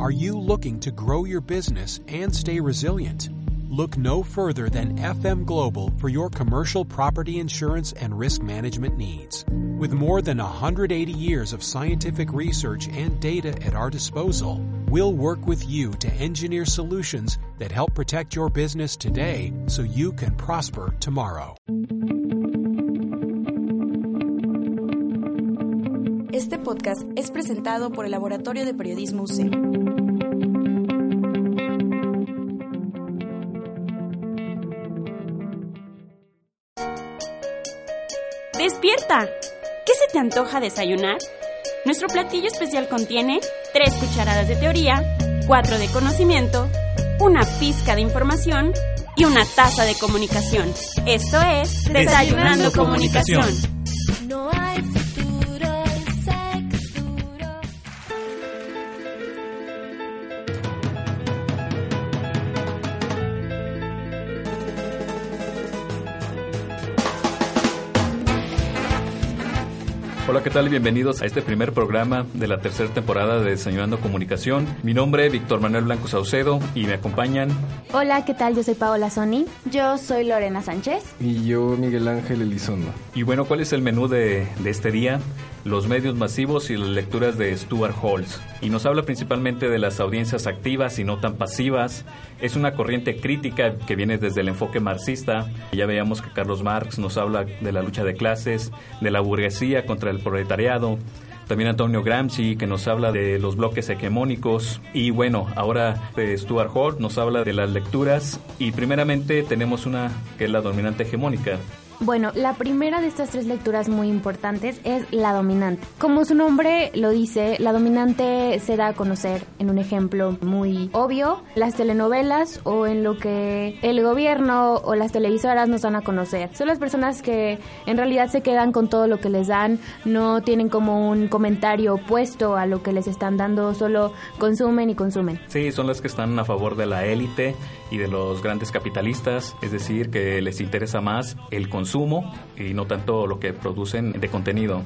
Are you looking to grow your business and stay resilient? Look no further than FM Global for your commercial property insurance and risk management needs. With more than 180 years of scientific research and data at our disposal, we'll work with you to engineer solutions that help protect your business today so you can prosper tomorrow. Este podcast es presentado por el Laboratorio de Periodismo UC. ¡Despierta! ¿Qué se te antoja desayunar? Nuestro platillo especial contiene 3 cucharadas de teoría, 4 de conocimiento, una pizca de información y una taza de comunicación. Esto es Desayunando, Comunicación. Hola, ¿qué tal? Bienvenidos a este primer programa de la tercera temporada de Desayunando Comunicación. Mi nombre es Víctor Manuel Blanco Saucedo y me acompañan. Hola, ¿qué tal? Yo soy Paola Sony. Yo soy Lorena Sánchez. Y yo Miguel Ángel Elizondo. Y bueno, ¿cuál es el menú de, de este día? Los medios masivos y las lecturas de Stuart Halls. Y nos habla principalmente de las audiencias activas y no tan pasivas. Es una corriente crítica que viene desde el enfoque marxista. Ya veíamos que Carlos Marx nos habla de la lucha de clases, de la burguesía contra el proletariado. También Antonio Gramsci, que nos habla de los bloques hegemónicos. Y bueno, ahora de Stuart Hall nos habla de las lecturas. Y primeramente tenemos una que es la dominante hegemónica. Bueno, la primera de estas tres lecturas muy importantes es la dominante. Como su nombre lo dice, la dominante se da a conocer en un ejemplo muy obvio, las telenovelas o en lo que el gobierno o las televisoras nos dan a conocer. Son las personas que en realidad se quedan con todo lo que les dan, no tienen como un comentario opuesto a lo que les están dando, solo consumen y consumen. Sí, son las que están a favor de la élite y de los grandes capitalistas, es decir, que les interesa más el consumo y no tanto lo que producen de contenido.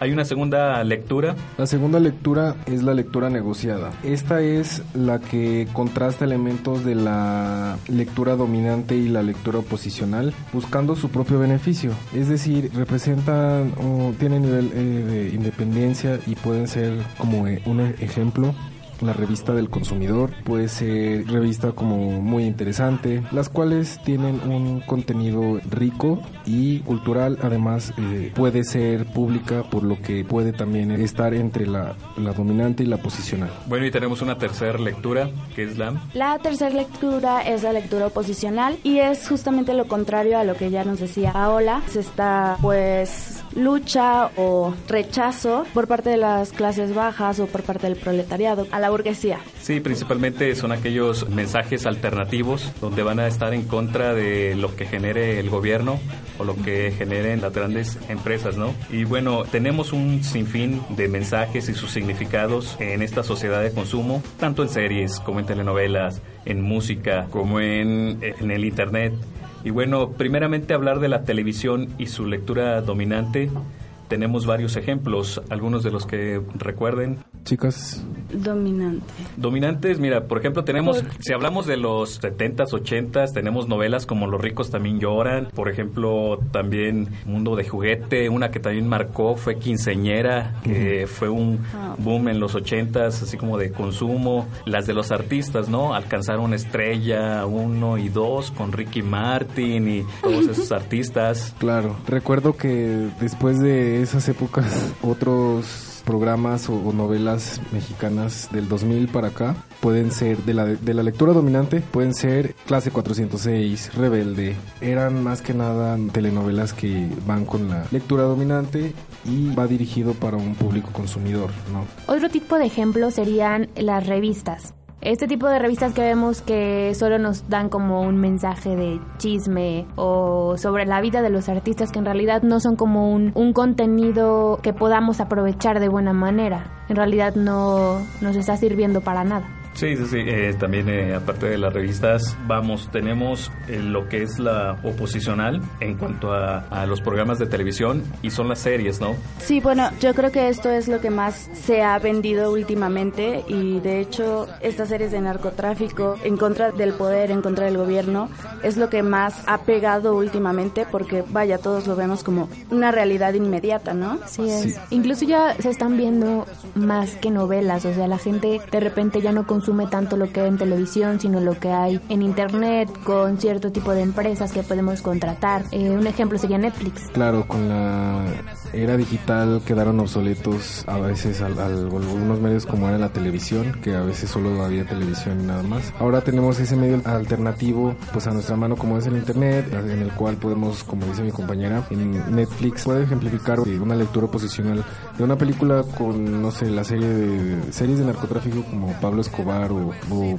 Hay una segunda lectura. La segunda lectura es la lectura negociada. Esta es la que contrasta elementos de la lectura dominante y la lectura oposicional, buscando su propio beneficio. Es decir, representan o tienen nivel eh, de independencia y pueden ser como eh, un ejemplo la revista del consumidor, puede ser revista como muy interesante, las cuales tienen un contenido rico y cultural, además eh, puede ser pública, por lo que puede también estar entre la, la dominante y la posicional. Bueno, y tenemos una tercera lectura, que es la... La tercera lectura es la lectura oposicional y es justamente lo contrario a lo que ya nos decía Paola. Se está pues lucha o rechazo por parte de las clases bajas o por parte del proletariado a la burguesía. Sí, principalmente son aquellos mensajes alternativos donde van a estar en contra de lo que genere el gobierno o lo que generen las grandes empresas, ¿no? Y bueno, tenemos un sinfín de mensajes y sus significados en esta sociedad de consumo, tanto en series como en telenovelas, en música, como en, en el Internet. Y bueno, primeramente hablar de la televisión y su lectura dominante. Tenemos varios ejemplos, algunos de los que recuerden. Chicas. Dominante. Dominantes, mira, por ejemplo, tenemos, si hablamos de los 70s, 80s, tenemos novelas como Los ricos también lloran, por ejemplo, también Mundo de juguete, una que también marcó fue Quinceñera, que fue un ah. boom en los 80s, así como de consumo. Las de los artistas, ¿no? Alcanzaron estrella uno y dos con Ricky Martin y todos esos artistas. Claro, recuerdo que después de esas épocas otros programas o, novelas mexicanas del 2000 para acá pueden ser de la, de la lectura dominante, pueden ser Clase 406, Rebelde. Eran más que nada telenovelas que van con la lectura dominante y va dirigido para un público consumidor, ¿no? Otro tipo de ejemplo serían las revistas. Este tipo de revistas que vemos que solo nos dan como un mensaje de chisme o sobre la vida de los artistas que en realidad no son como un, un contenido que podamos aprovechar de buena manera. En realidad no nos está sirviendo para nada. Sí, sí, sí. Eh, también, eh, aparte de las revistas, vamos, tenemos eh, lo que es la oposicional en cuanto a, a, los programas de televisión y son las series, ¿no? Sí, bueno, yo creo que esto es lo que más se ha vendido últimamente y de hecho estas series de narcotráfico en contra del poder, en contra del gobierno, es lo que más ha pegado últimamente porque, vaya, todos lo vemos como una realidad inmediata, ¿no? Sí, es. Incluso ya se están viendo más que novelas, o sea, la gente de repente ya no consume consume tanto lo que hay en televisión, sino lo que hay en internet con cierto tipo de empresas que podemos contratar. Eh, un ejemplo sería Netflix. Claro, con la era digital quedaron obsoletos a veces algunos medios como era la televisión, que a veces solo había televisión y nada más. Ahora tenemos ese medio alternativo pues a nuestra mano como es el internet, en el cual podemos, como dice mi compañera, en Netflix puede ejemplificar una lectura posicional de una película con, no sé, la serie de series de narcotráfico como Pablo Escobar o,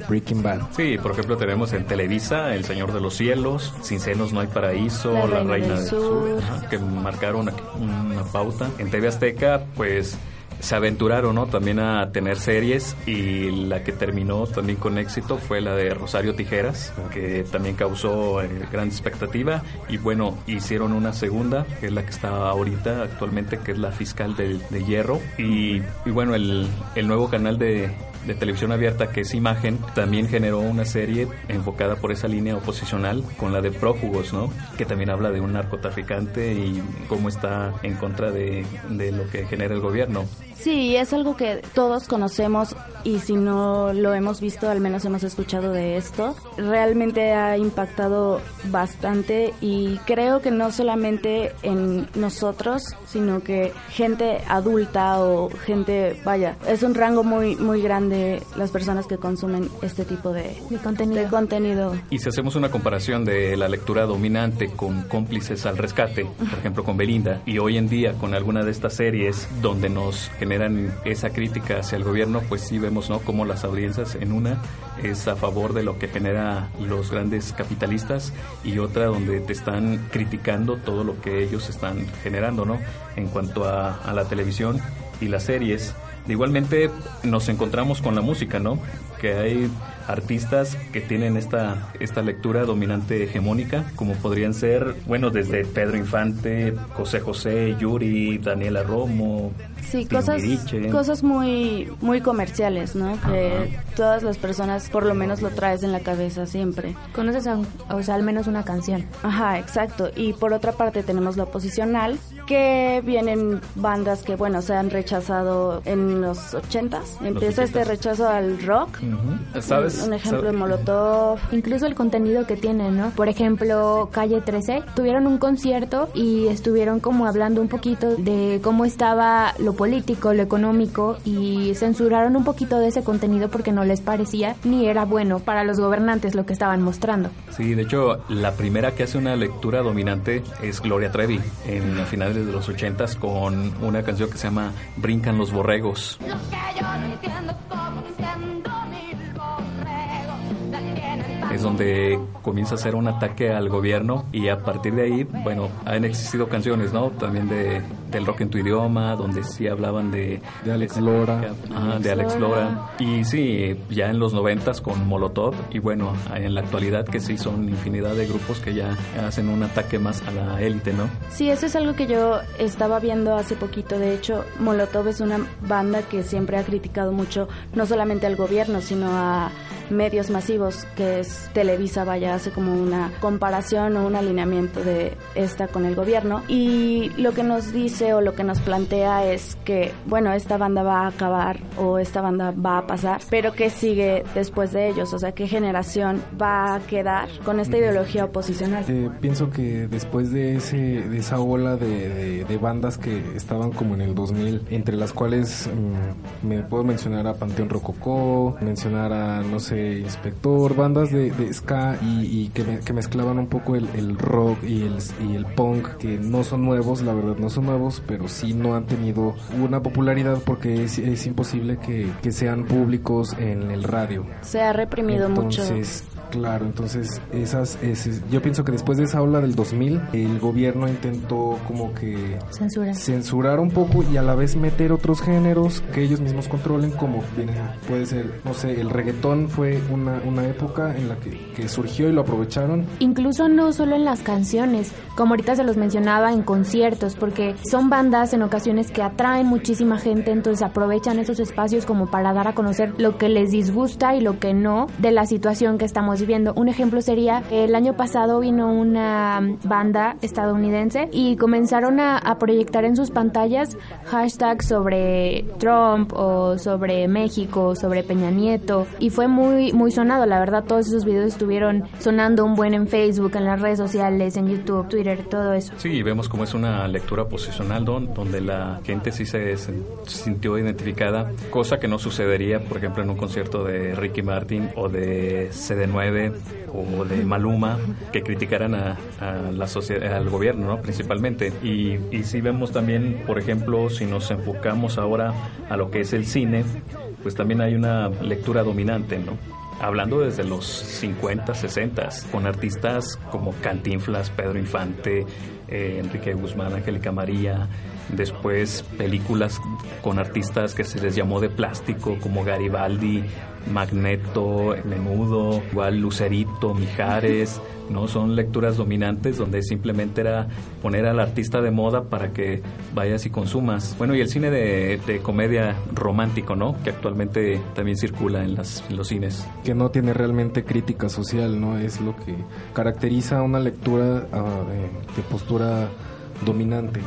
Breaking Bad. Sí, por ejemplo tenemos en Televisa El Señor de los Cielos, Sin Senos No Hay Paraíso, La, Reina, del, Sur, que marcaron una, pauta. En TV Azteca, pues se aventuraron ¿no? también a tener series y la que terminó también con éxito fue la de Rosario Tijeras, que también causó eh, gran expectativa y bueno, hicieron una segunda, que es la que está ahorita actualmente, que es la fiscal de, de Hierro y, y bueno, el, el nuevo canal de, de televisión abierta que es Imagen también generó una serie enfocada por esa línea oposicional con la de prófugos, ¿no? Que también habla de un narcotraficante y cómo está en contra de, de lo que genera el gobierno. Sí, es algo que todos conocemos y si no lo hemos visto, al menos hemos escuchado de esto. Realmente ha impactado bastante y creo que no solamente en nosotros, sino que gente adulta o gente, vaya, es un rango muy muy grande las personas que consumen este tipo de, contenido. de contenido. Y si hacemos una comparación de la lectura dominante con cómplices al rescate, por ejemplo con Belinda, y hoy en día con alguna de estas series donde nos generan esa crítica hacia el gobierno, pues sí vemos, ¿no? Como las audiencias en una es a favor de lo que genera los grandes capitalistas y otra donde te están criticando todo lo que ellos están generando, ¿no? En cuanto a, a la televisión y las series. Igualmente nos encontramos con la música, ¿no? Que hay artistas que tienen esta, esta lectura dominante hegemónica, como podrían ser, bueno, desde Pedro Infante, José José, Yuri, Daniela Romo. Sí, cosas, cosas muy, muy comerciales, ¿no? Que todas las personas por lo menos lo traes en la cabeza siempre. Conoces, o sea, al menos una canción. Ajá, exacto. Y por otra parte tenemos la oposicional, que vienen bandas que, bueno, se han rechazado en los ochentas. Empieza este rechazo al rock. ¿Sabes? un ejemplo de Molotov. Incluso el contenido que tienen, ¿no? Por ejemplo, Calle 13 tuvieron un concierto y estuvieron como hablando un poquito de cómo estaba lo político, lo económico y censuraron un poquito de ese contenido porque no les parecía ni era bueno para los gobernantes lo que estaban mostrando. Sí, de hecho, la primera que hace una lectura dominante es Gloria Trevi en a de los 80 con una canción que se llama Brincan los borregos. Es donde comienza a hacer un ataque al gobierno y a partir de ahí, bueno, han existido canciones, ¿no? También de, del rock en tu idioma, donde sí hablaban de... De Alex Lora. de Alex Lora. Y sí, ya en los noventas con Molotov y bueno, en la actualidad que sí son infinidad de grupos que ya hacen un ataque más a la élite, ¿no? Sí, eso es algo que yo estaba viendo hace poquito. De hecho, Molotov es una banda que siempre ha criticado mucho, no solamente al gobierno, sino a medios masivos, que es Televisa, vaya, hace como una comparación o un alineamiento de esta con el gobierno. Y lo que nos dice o lo que nos plantea es que, bueno, esta banda va a acabar o esta banda va a pasar, pero ¿qué sigue después de ellos? O sea, ¿qué generación va a quedar con esta ideología oposicional? Eh, pienso que después de, ese, de esa ola de, de, bandas que estaban como en el 2000, entre las cuales mm, me puedo mencionar a Panteón Rococó, mencionar a, no sé, Inspector, bandas de, ska y, que, mezclaban un poco el, rock y el, y el punk, que no son nuevos, la verdad no son nuevos, pero sí no han tenido una popularidad porque es, imposible que, sean públicos en el radio. Se ha reprimido mucho Claro, entonces esas, yo pienso que después de esa ola del 2000, el gobierno intentó como que censurar. censurar un poco y a la vez meter otros géneros que ellos mismos controlen, como puede ser, no sé, el reggaetón fue una, una época en la que, que surgió y lo aprovecharon. Incluso no solo en las canciones, como ahorita se los mencionaba en conciertos, porque son bandas en ocasiones que atraen muchísima gente, entonces aprovechan esos espacios como para dar a conocer lo que les disgusta y lo que no de la situación que estamos viviendo. Un ejemplo sería, el año pasado vino una banda estadounidense y comenzaron a, proyectar en sus pantallas hashtags sobre Trump o sobre México, sobre Peña Nieto, y fue muy, muy sonado, la verdad, todos esos videos estuvieron sonando un buen en Facebook, en las redes sociales, en YouTube, Twitter, todo eso. Sí, vemos como es una lectura posicional don, donde la gente sí se, sintió identificada, cosa que no sucedería, por ejemplo, en un concierto de Ricky Martin o de CD9 o de Maluma, que criticaran a, la sociedad, al gobierno, ¿no? principalmente. Y, y sí vemos también, por ejemplo, si nos enfocamos ahora a lo que es el cine, pues también hay una lectura dominante, ¿no? hablando desde los 50, 60, con artistas como Cantinflas, Pedro Infante, eh, Enrique Guzmán, Angélica María, después películas con artistas que se les llamó de plástico como Garibaldi, Magneto, Menudo, igual Lucerito, Mijares, ¿no? Son lecturas dominantes donde simplemente era poner al artista de moda para que vayas y consumas. Bueno, y el cine de, comedia romántico, ¿no? Que actualmente también circula en, las, los cines. Que no tiene realmente crítica social, ¿no? Es lo que caracteriza una lectura ah, de postura dominante.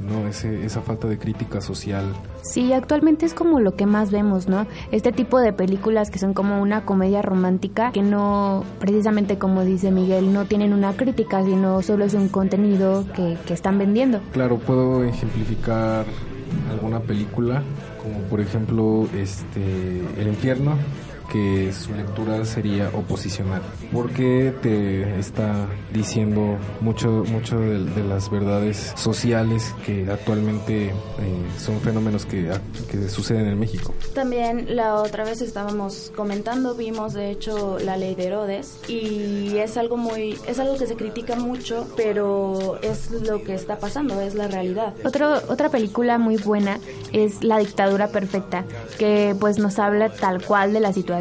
¿No? Ese, esa falta de crítica social. Sí, actualmente es como lo que más vemos, ¿no? Este tipo de películas que son como una comedia romántica, que no, precisamente como dice Miguel, no tienen una crítica, sino solo es un contenido que, que están vendiendo. Claro, puedo ejemplificar alguna película, como por ejemplo este El infierno, que su lectura sería oposicional, porque te está diciendo mucho, mucho de, las verdades sociales que actualmente eh, son fenómenos que, que suceden en México. También la otra vez estábamos comentando, vimos de hecho la ley de Herodes y es algo muy, es algo que se critica mucho, pero es lo que está pasando, es la realidad. Otro, otra película muy buena es La dictadura perfecta, que pues nos habla tal cual de la situación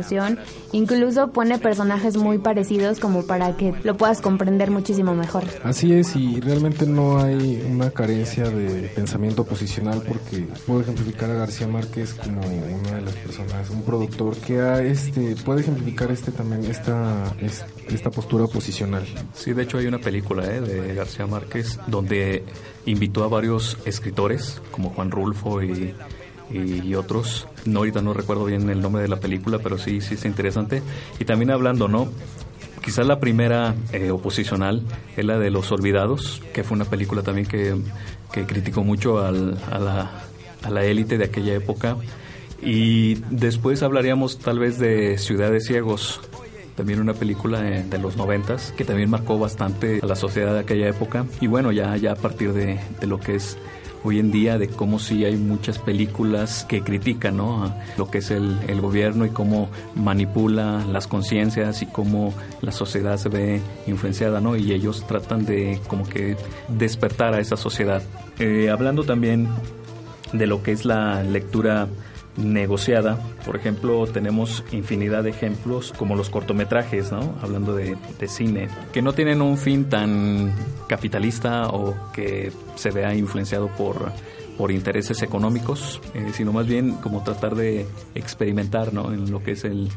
Incluso pone personajes muy parecidos como para que lo puedas comprender muchísimo mejor. Así es, y realmente no hay una carencia de pensamiento posicional porque puedo ejemplificar a García Márquez como una de las personas, un productor que ha, este, puede ejemplificar este también esta, esta postura posicional. Sí, de hecho hay una película ¿eh? de García Márquez donde invitó a varios escritores como Juan Rulfo y y, otros. No, ahorita no recuerdo bien el nombre de la película, pero sí, sí es interesante. Y también hablando, ¿no? Quizás la primera eh, oposicional es la de Los Olvidados, que fue una película también que, que criticó mucho al, a, la, a la élite de aquella época. Y después hablaríamos tal vez de Ciudades Ciegos, también una película de, los noventas que también marcó bastante a la sociedad de aquella época. Y bueno, ya, ya a partir de, de lo que es hoy en día de cómo sí hay muchas películas que critican ¿no? lo que es el, el gobierno y cómo manipula las conciencias y cómo la sociedad se ve influenciada, ¿no? Y ellos tratan de como que despertar a esa sociedad. Eh, hablando también de lo que es la lectura negociada. Por ejemplo, tenemos infinidad de ejemplos como los cortometrajes, ¿no? Hablando de, cine, que no tienen un fin tan capitalista o que se vea influenciado por, por intereses económicos, eh, sino más bien como tratar de experimentar, ¿no? En lo que es el,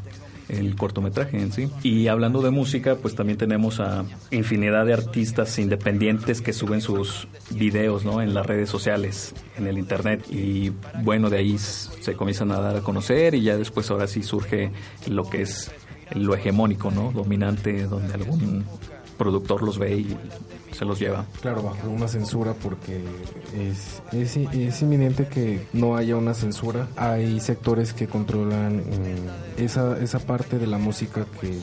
el cortometraje en sí. Y hablando de música, pues también tenemos a infinidad de artistas independientes que suben sus videos ¿no? en las redes sociales, en el internet. Y bueno, de ahí se comienzan a dar a conocer y ya después ahora sí surge lo que es lo hegemónico, ¿no? Dominante, donde algún productor los ve y se los lleva. Claro, bajo una censura porque es, es, es inminente que no haya una censura. Hay sectores que controlan mm, esa, esa parte de la música que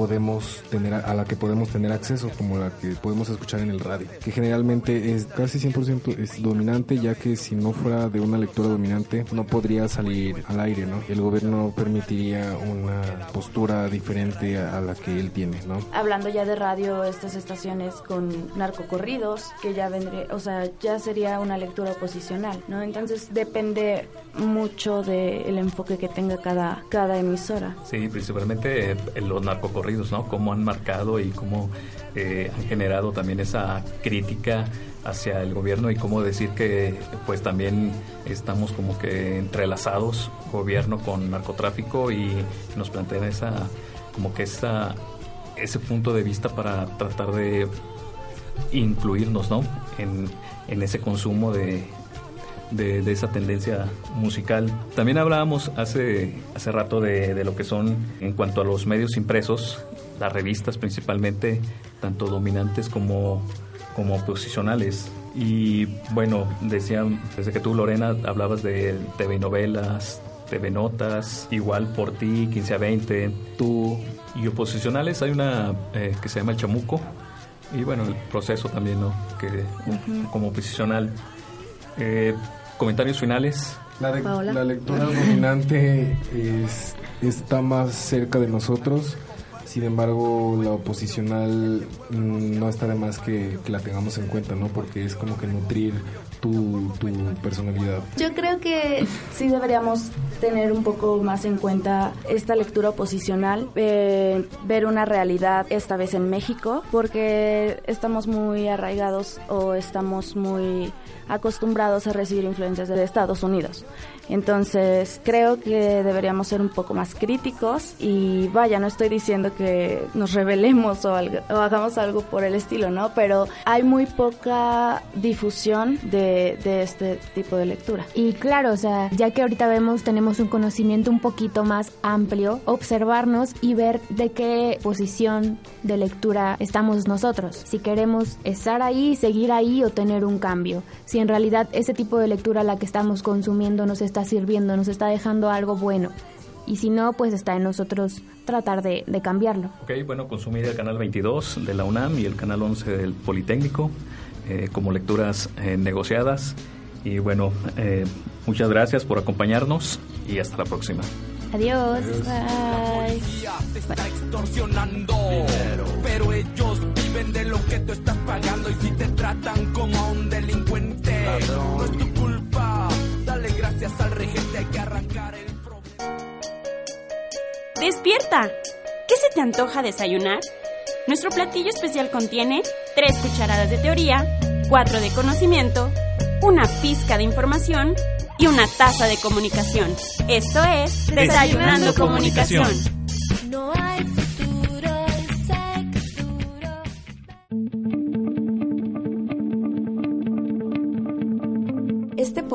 podemos tener a la que podemos tener acceso como la que podemos escuchar en el radio que generalmente es casi 100% es dominante ya que si no fuera de una lectura dominante no podría salir al aire no el gobierno permitiría una postura diferente a la que él tiene no hablando ya de radio estas estaciones con narcocorridos que ya vendría o sea ya sería una lectura oposicional no entonces depende mucho del enfoque que tenga cada cada emisora. Sí principalmente eh, los narcocorridos cómo han marcado y cómo eh, han generado también esa crítica hacia el gobierno y cómo decir que pues también estamos como que entrelazados gobierno con narcotráfico y nos plantean esa como que esa ese punto de vista para tratar de influirnos ¿no? en, en ese consumo de, de, de, esa tendencia musical. También hablábamos hace, hace rato de, de, lo que son, en cuanto a los medios impresos, las revistas principalmente, tanto dominantes como, como oposicionales. Y bueno, decía, desde que tú, Lorena, hablabas de TV novelas, TV Notas, igual por ti, 15 a 20, tú y oposicionales, hay una eh, que se llama El Chamuco, y bueno, el proceso también, ¿no? Que uh -huh. como oposicional. Eh, comentarios finales. La, de, la lectura dominante es, está más cerca de nosotros. Sin embargo, la oposicional mmm, no está de más que, que, la tengamos en cuenta, ¿no? Porque es como que nutrir tu, tu, personalidad. Yo creo que sí deberíamos tener un poco más en cuenta esta lectura oposicional, eh, ver una realidad esta vez en México, porque estamos muy arraigados o estamos muy acostumbrados a recibir influencias de Estados Unidos. Entonces, creo que deberíamos ser un poco más críticos y vaya, no estoy diciendo que nos rebelemos o, algo, o hagamos algo por el estilo, ¿no? Pero hay muy poca difusión de, de, este tipo de lectura. Y claro, o sea, ya que ahorita vemos, tenemos un conocimiento un poquito más amplio, observarnos y ver de qué posición de lectura estamos nosotros. Si queremos estar ahí, seguir ahí o tener un cambio. Si en realidad ese tipo de lectura la que estamos consumiendo nos está sirviendo, nos está dejando algo bueno. Y si no, pues está en nosotros tratar de, de, cambiarlo. Ok, bueno, consumir el canal 22 de la UNAM y el canal 11 del Politécnico eh, como lecturas eh, negociadas. Y bueno, eh, muchas gracias por acompañarnos y hasta la próxima. Adiós. Bye. Te está extorsionando, pero ellos viven de lo que tú estás pagando y si te tratan como a un delincuente, no gracias al regente, hay que arrancar el ¡Despierta! ¿Qué se te antoja desayunar? Nuestro platillo especial contiene 3 cucharadas de teoría, 4 de conocimiento, una pizca de información y una taza de comunicación. Esto es Desayunando, Desayunando Comunicación. No hay